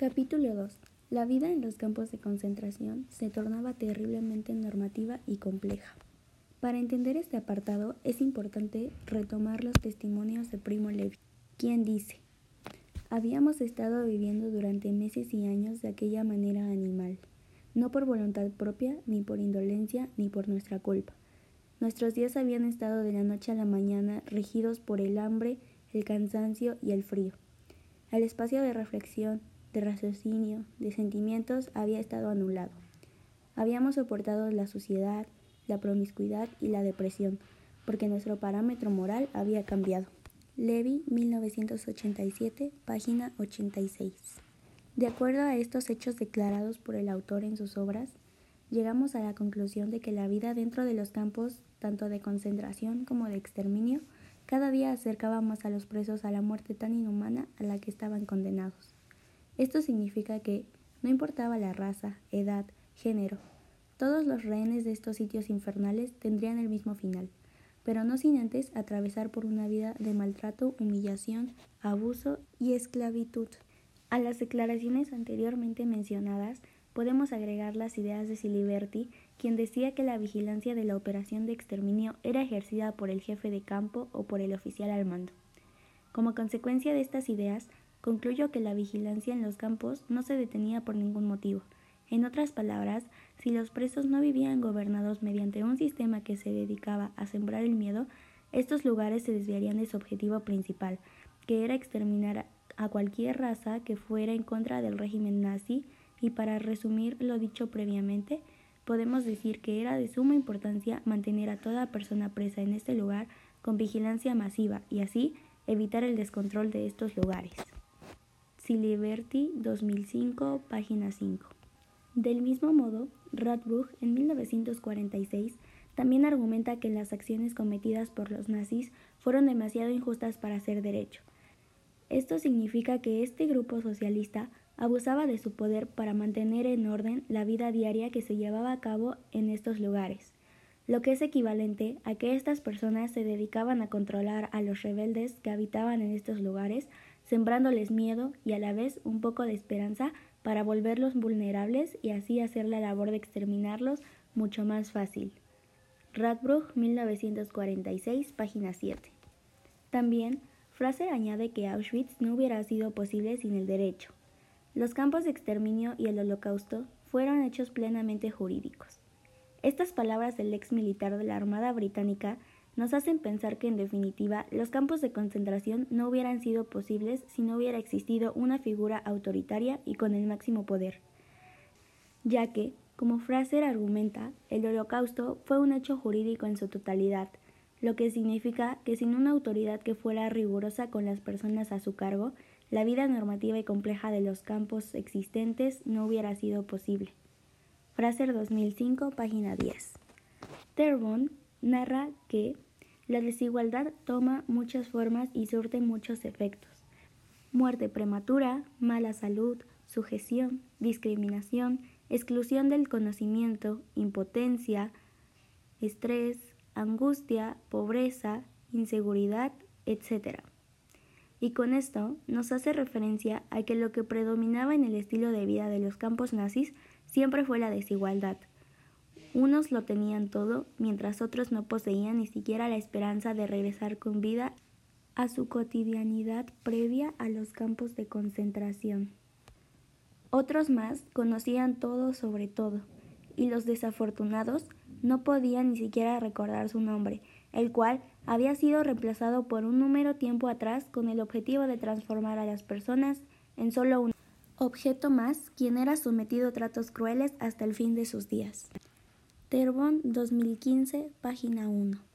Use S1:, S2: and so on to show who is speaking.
S1: Capítulo 2. La vida en los campos de concentración se tornaba terriblemente normativa y compleja. Para entender este apartado es importante retomar los testimonios de Primo Levi, quien dice, Habíamos estado viviendo durante meses y años de aquella manera animal, no por voluntad propia, ni por indolencia, ni por nuestra culpa. Nuestros días habían estado de la noche a la mañana regidos por el hambre, el cansancio y el frío. El espacio de reflexión, de raciocinio, de sentimientos había estado anulado. Habíamos soportado la suciedad, la promiscuidad y la depresión, porque nuestro parámetro moral había cambiado. Levi, 1987, página 86. De acuerdo a estos hechos declarados por el autor en sus obras, llegamos a la conclusión de que la vida dentro de los campos, tanto de concentración como de exterminio, cada día acercaba más a los presos a la muerte tan inhumana a la que estaban condenados. Esto significa que, no importaba la raza, edad, género, todos los rehenes de estos sitios infernales tendrían el mismo final, pero no sin antes atravesar por una vida de maltrato, humillación, abuso y esclavitud. A las declaraciones anteriormente mencionadas podemos agregar las ideas de Siliberti, quien decía que la vigilancia de la operación de exterminio era ejercida por el jefe de campo o por el oficial al mando. Como consecuencia de estas ideas, Concluyo que la vigilancia en los campos no se detenía por ningún motivo. En otras palabras, si los presos no vivían gobernados mediante un sistema que se dedicaba a sembrar el miedo, estos lugares se desviarían de su objetivo principal, que era exterminar a cualquier raza que fuera en contra del régimen nazi, y para resumir lo dicho previamente, podemos decir que era de suma importancia mantener a toda persona presa en este lugar con vigilancia masiva y así evitar el descontrol de estos lugares. Siliberti 2005, página 5. Del mismo modo, Radbruch en 1946 también argumenta que las acciones cometidas por los nazis fueron demasiado injustas para ser derecho. Esto significa que este grupo socialista abusaba de su poder para mantener en orden la vida diaria que se llevaba a cabo en estos lugares, lo que es equivalente a que estas personas se dedicaban a controlar a los rebeldes que habitaban en estos lugares sembrándoles miedo y a la vez un poco de esperanza para volverlos vulnerables y así hacer la labor de exterminarlos mucho más fácil. Radbruch 1946, página 7. También, Fraser añade que Auschwitz no hubiera sido posible sin el derecho. Los campos de exterminio y el holocausto fueron hechos plenamente jurídicos. Estas palabras del ex militar de la Armada Británica nos hacen pensar que en definitiva los campos de concentración no hubieran sido posibles si no hubiera existido una figura autoritaria y con el máximo poder, ya que, como Fraser argumenta, el holocausto fue un hecho jurídico en su totalidad, lo que significa que sin una autoridad que fuera rigurosa con las personas a su cargo, la vida normativa y compleja de los campos existentes no hubiera sido posible. Fraser 2005, página 10. Terbon narra que la desigualdad toma muchas formas y surte muchos efectos. Muerte prematura, mala salud, sujeción, discriminación, exclusión del conocimiento, impotencia, estrés, angustia, pobreza, inseguridad, etc. Y con esto nos hace referencia a que lo que predominaba en el estilo de vida de los campos nazis siempre fue la desigualdad, unos lo tenían todo, mientras otros no poseían ni siquiera la esperanza de regresar con vida a su cotidianidad previa a los campos de concentración. Otros más conocían todo sobre todo, y los desafortunados no podían ni siquiera recordar su nombre, el cual había sido reemplazado por un número tiempo atrás con el objetivo de transformar a las personas en solo un objeto más, quien era sometido a tratos crueles hasta el fin de sus días. Terbon 2015, página 1.